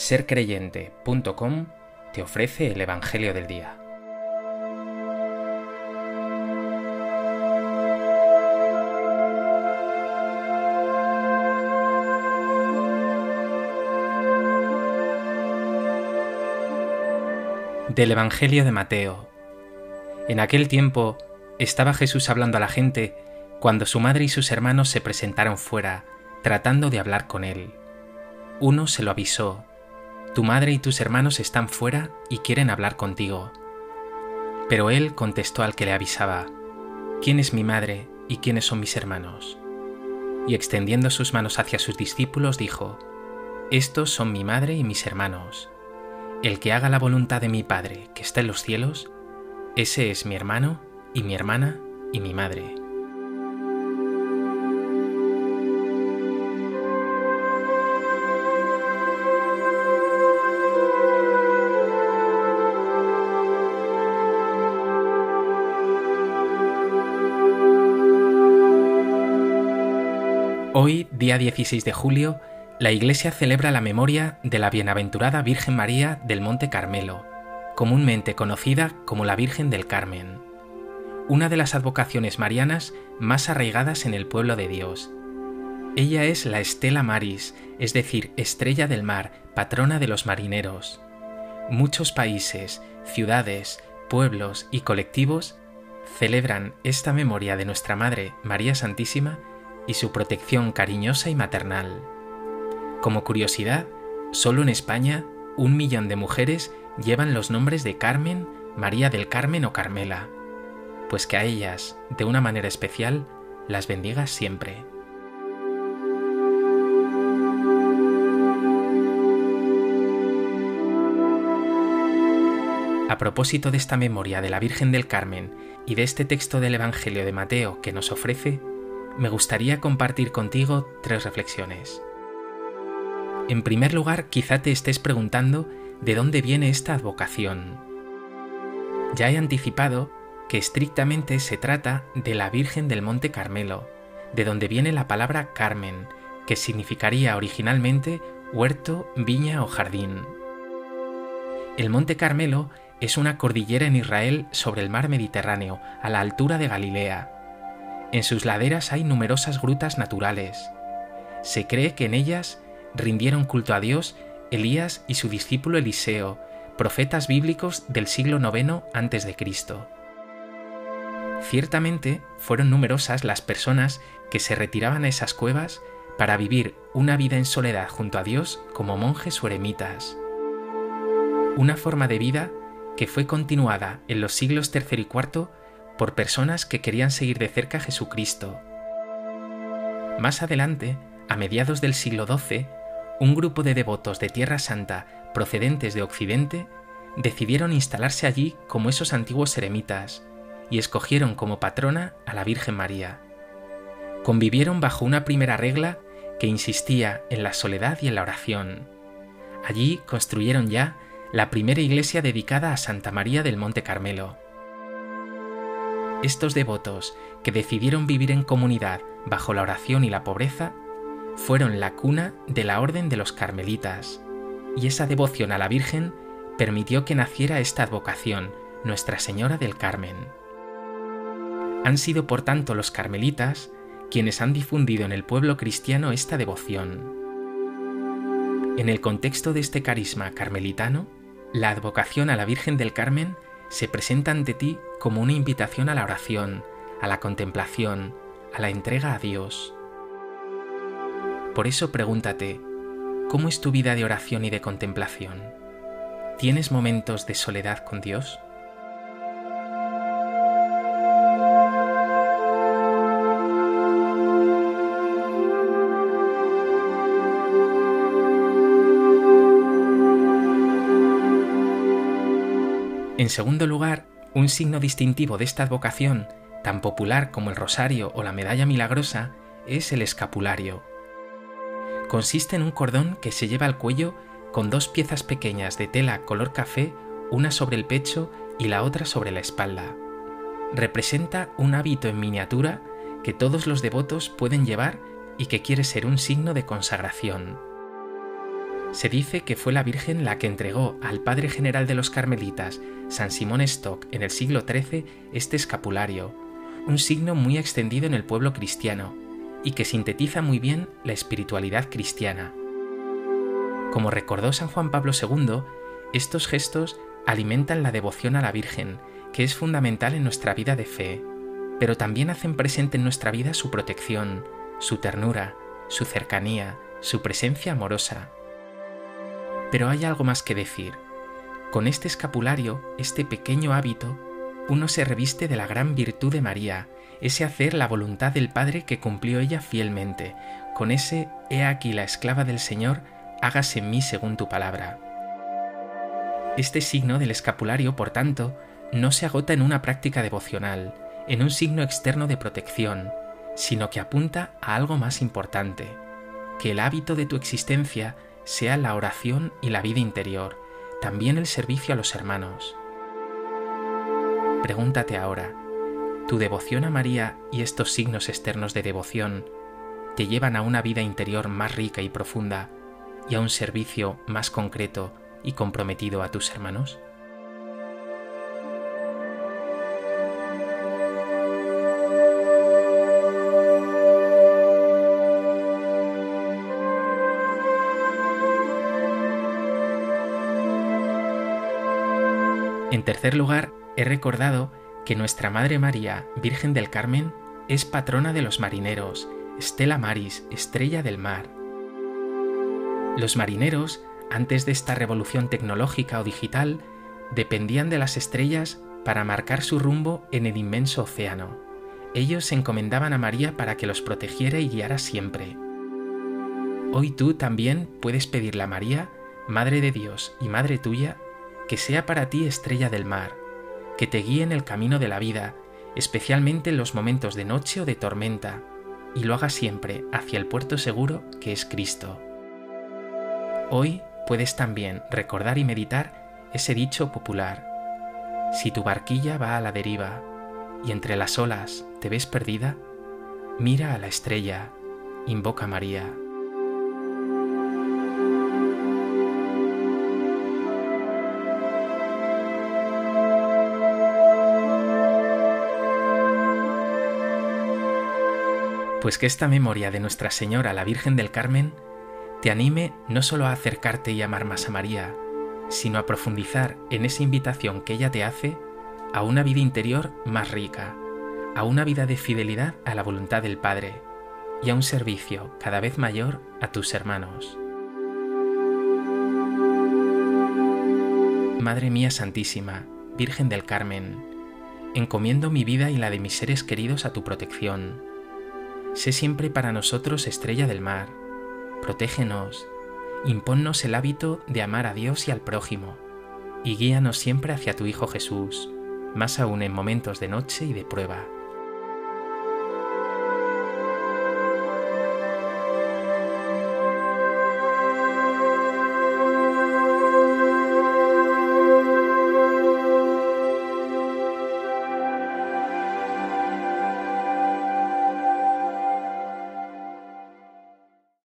sercreyente.com te ofrece el Evangelio del Día. Del Evangelio de Mateo. En aquel tiempo estaba Jesús hablando a la gente cuando su madre y sus hermanos se presentaron fuera, tratando de hablar con él. Uno se lo avisó, Tu madre y tus hermanos están fuera y quieren hablar contigo. Pero él contestó al que le avisaba, ¿quién es mi madre y quiénes son mis hermanos? Y extendiendo sus manos hacia sus discípulos dijo, Estos son mi madre y mis hermanos. El que haga la voluntad de mi Padre que está en los cielos, ese es mi hermano y mi hermana y mi madre. Hoy, día 16 de julio, la Iglesia celebra la memoria de la bienaventurada Virgen María del Monte Carmelo, comúnmente conocida como la Virgen del Carmen una de las advocaciones marianas más arraigadas en el pueblo de Dios. Ella es la Estela Maris, es decir, estrella del mar, patrona de los marineros. Muchos países, ciudades, pueblos y colectivos celebran esta memoria de nuestra Madre María Santísima y su protección cariñosa y maternal. Como curiosidad, solo en España un millón de mujeres llevan los nombres de Carmen, María del Carmen o Carmela pues que a ellas, de una manera especial, las bendigas siempre. A propósito de esta memoria de la Virgen del Carmen y de este texto del Evangelio de Mateo que nos ofrece, me gustaría compartir contigo tres reflexiones. En primer lugar, quizá te estés preguntando de dónde viene esta advocación. Ya he anticipado que estrictamente se trata de la Virgen del Monte Carmelo, de donde viene la palabra Carmen, que significaría originalmente huerto, viña o jardín. El Monte Carmelo es una cordillera en Israel sobre el mar Mediterráneo, a la altura de Galilea. En sus laderas hay numerosas grutas naturales. Se cree que en ellas rindieron culto a Dios Elías y su discípulo Eliseo, profetas bíblicos del siglo IX a.C. Ciertamente fueron numerosas las personas que se retiraban a esas cuevas para vivir una vida en soledad junto a Dios como monjes o eremitas. Una forma de vida que fue continuada en los siglos III y IV por personas que querían seguir de cerca a Jesucristo. Más adelante, a mediados del siglo XII, un grupo de devotos de Tierra Santa procedentes de Occidente decidieron instalarse allí como esos antiguos eremitas, y escogieron como patrona a la Virgen María. Convivieron bajo una primera regla que insistía en la soledad y en la oración. Allí construyeron ya la primera iglesia dedicada a Santa María del Monte Carmelo. Estos devotos, que decidieron vivir en comunidad bajo la oración y la pobreza, fueron la cuna de la Orden de los Carmelitas, y esa devoción a la Virgen permitió que naciera esta advocación, Nuestra Señora del Carmen. Han sido por tanto los carmelitas quienes han difundido en el pueblo cristiano esta devoción. En el contexto de este carisma carmelitano, la advocación a la Virgen del Carmen se presenta ante ti como una invitación a la oración, a la contemplación, a la entrega a Dios. Por eso pregúntate, ¿cómo es tu vida de oración y de contemplación? ¿Tienes momentos de soledad con Dios? En segundo lugar, un signo distintivo de esta advocación, tan popular como el rosario o la medalla milagrosa, es el escapulario. Consiste en un cordón que se lleva al cuello con dos piezas pequeñas de tela color café, una sobre el pecho y la otra sobre la espalda. Representa un hábito en miniatura que todos los devotos pueden llevar y que quiere ser un signo de consagración. Se dice que fue la Virgen la que entregó al Padre General de los Carmelitas, San Simón Stock, en el siglo XIII este escapulario, un signo muy extendido en el pueblo cristiano y que sintetiza muy bien la espiritualidad cristiana. Como recordó San Juan Pablo II, estos gestos alimentan la devoción a la Virgen, que es fundamental en nuestra vida de fe, pero también hacen presente en nuestra vida su protección, su ternura, su cercanía, su presencia amorosa. Pero hay algo más que decir. Con este escapulario, este pequeño hábito, uno se reviste de la gran virtud de María, ese hacer la voluntad del Padre que cumplió ella fielmente, con ese He aquí la esclava del Señor, hágase en mí según tu palabra. Este signo del escapulario, por tanto, no se agota en una práctica devocional, en un signo externo de protección, sino que apunta a algo más importante, que el hábito de tu existencia sea la oración y la vida interior, también el servicio a los hermanos. Pregúntate ahora, ¿tu devoción a María y estos signos externos de devoción te llevan a una vida interior más rica y profunda y a un servicio más concreto y comprometido a tus hermanos? En tercer lugar, he recordado que nuestra Madre María, Virgen del Carmen, es patrona de los marineros, Stella Maris, estrella del mar. Los marineros, antes de esta revolución tecnológica o digital, dependían de las estrellas para marcar su rumbo en el inmenso océano. Ellos se encomendaban a María para que los protegiera y guiara siempre. Hoy tú también puedes pedirle a María, Madre de Dios y Madre tuya, que sea para ti estrella del mar, que te guíe en el camino de la vida, especialmente en los momentos de noche o de tormenta, y lo haga siempre hacia el puerto seguro que es Cristo. Hoy puedes también recordar y meditar ese dicho popular. Si tu barquilla va a la deriva y entre las olas te ves perdida, mira a la estrella, invoca a María. Pues que esta memoria de Nuestra Señora, la Virgen del Carmen, te anime no solo a acercarte y amar más a María, sino a profundizar en esa invitación que ella te hace a una vida interior más rica, a una vida de fidelidad a la voluntad del Padre y a un servicio cada vez mayor a tus hermanos. Madre mía Santísima, Virgen del Carmen, encomiendo mi vida y la de mis seres queridos a tu protección Sé siempre para nosotros estrella del mar, protégenos, imponnos el hábito de amar a Dios y al prójimo, y guíanos siempre hacia tu Hijo Jesús, más aún en momentos de noche y de prueba.